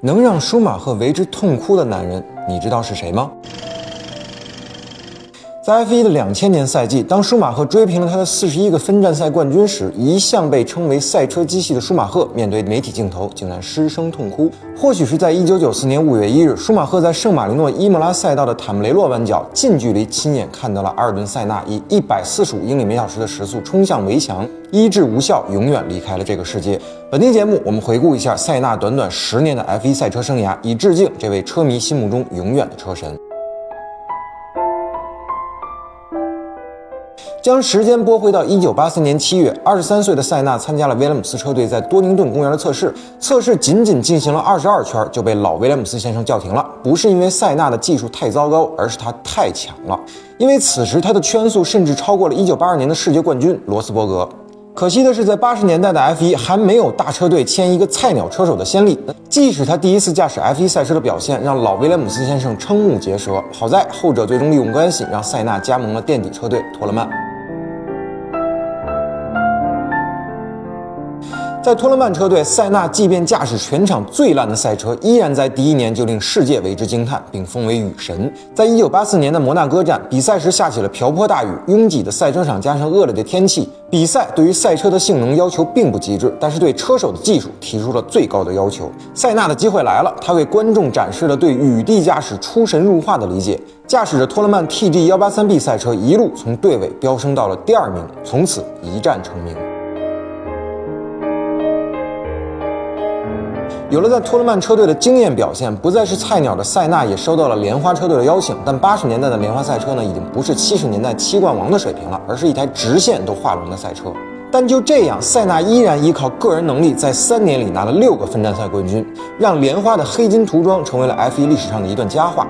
能让舒马赫为之痛哭的男人，你知道是谁吗？在 F1 的两千年赛季，当舒马赫追平了他的四十一个分站赛冠军时，一向被称为赛车机器的舒马赫，面对媒体镜头竟然失声痛哭。或许是在一九九四年五月一日，舒马赫在圣马力诺伊莫拉赛道的坦姆雷洛弯角近距离亲眼看到了阿尔顿·塞纳以一百四十五英里每小时的时速冲向围墙，医治无效，永远离开了这个世界。本期节目，我们回顾一下塞纳短短十年的 F1 赛车生涯，以致敬这位车迷心目中永远的车神。将时间拨回到一九八四年七月，二十三岁的塞纳参加了威廉姆斯车队在多宁顿公园的测试。测试仅仅进行了二十二圈，就被老威廉姆斯先生叫停了。不是因为塞纳的技术太糟糕，而是他太强了。因为此时他的圈速甚至超过了一九八二年的世界冠军罗斯伯格。可惜的是，在八十年代的 F 一还没有大车队签一个菜鸟车手的先例。即使他第一次驾驶 F 一赛车的表现让老威廉姆斯先生瞠目结舌，好在后者最终利用关系让塞纳加盟了垫底车队托勒曼。在托勒曼车队，塞纳即便驾驶全场最烂的赛车，依然在第一年就令世界为之惊叹，并封为雨神。在一九八四年的摩纳哥站比赛时，下起了瓢泼大雨，拥挤的赛车场加上恶劣的天气，比赛对于赛车的性能要求并不极致，但是对车手的技术提出了最高的要求。塞纳的机会来了，他为观众展示了对雨地驾驶出神入化的理解，驾驶着托勒曼 TG 幺八三 B 赛车，一路从队尾飙升到了第二名，从此一战成名。有了在托勒曼车队的惊艳表现，不再是菜鸟的塞纳也收到了莲花车队的邀请。但八十年代的莲花赛车呢，已经不是七十年代七冠王的水平了，而是一台直线都画龙的赛车。但就这样，塞纳依然依靠个人能力，在三年里拿了六个分站赛冠军，让莲花的黑金涂装成为了 F1 历史上的一段佳话。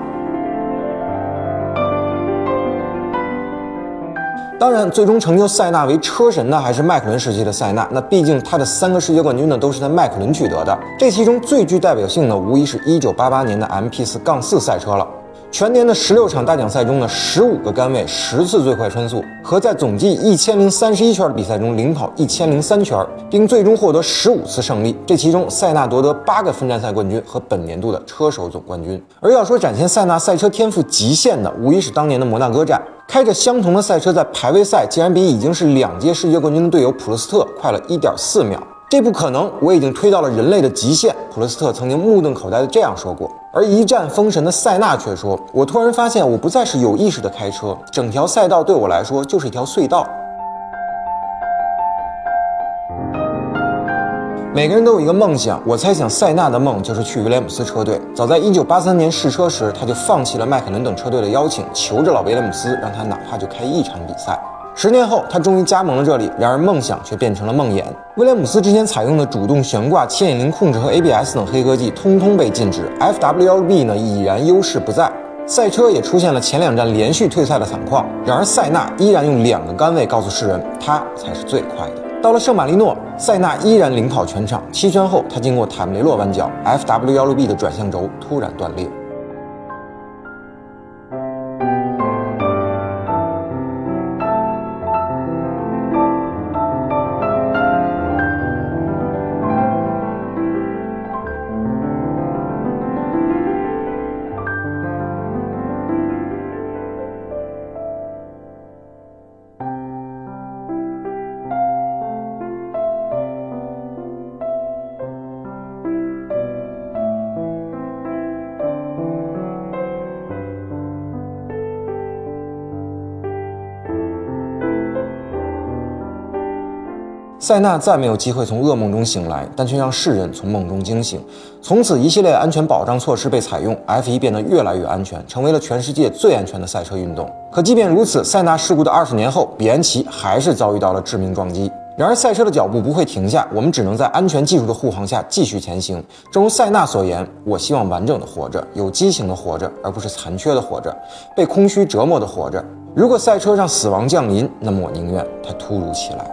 当然，最终成就塞纳为车神的还是迈凯伦时期的塞纳。那毕竟他的三个世界冠军呢，都是在迈凯伦取得的。这其中最具代表性的，无疑是一九八八年的 M P 四杠四赛车了。全年的十六场大奖赛中呢，十五个杆位，十次最快圈速，和在总计一千零三十一圈的比赛中领跑一千零三圈，并最终获得十五次胜利。这其中，塞纳夺得八个分站赛冠军和本年度的车手总冠军。而要说展现塞纳赛车天赋极限的，无疑是当年的摩纳哥站。开着相同的赛车，在排位赛竟然比已经是两届世界冠军的队友普鲁斯特快了一点四秒，这不可能！我已经推到了人类的极限。普罗斯特曾经目瞪口呆地这样说过。而一战封神的塞纳却说：“我突然发现，我不再是有意识的开车，整条赛道对我来说就是一条隧道。”每个人都有一个梦想，我猜想塞纳的梦就是去威廉姆斯车队。早在1983年试车时，他就放弃了迈凯伦等车队的邀请，求着老威廉姆斯让他哪怕就开一场比赛。十年后，他终于加盟了这里。然而，梦想却变成了梦魇。威廉姆斯之前采用的主动悬挂、牵引铃控制和 ABS 等黑科技，通通被禁止。FW1B 呢，已然优势不在，赛车也出现了前两站连续退赛的惨况。然而，塞纳依然用两个杆位告诉世人，他才是最快的。到了圣马力诺，塞纳依然领跑全场。七圈后，他经过坦梅洛弯角，FW16B 的转向轴突然断裂。塞纳再没有机会从噩梦中醒来，但却让世人从梦中惊醒。从此，一系列安全保障措施被采用，F1 变得越来越安全，成为了全世界最安全的赛车运动。可即便如此，塞纳事故的二十年后，比安奇还是遭遇到了致命撞击。然而，赛车的脚步不会停下，我们只能在安全技术的护航下继续前行。正如塞纳所言：“我希望完整的活着，有激情的活着，而不是残缺的活着，被空虚折磨的活着。如果赛车让死亡降临，那么我宁愿它突如其来。”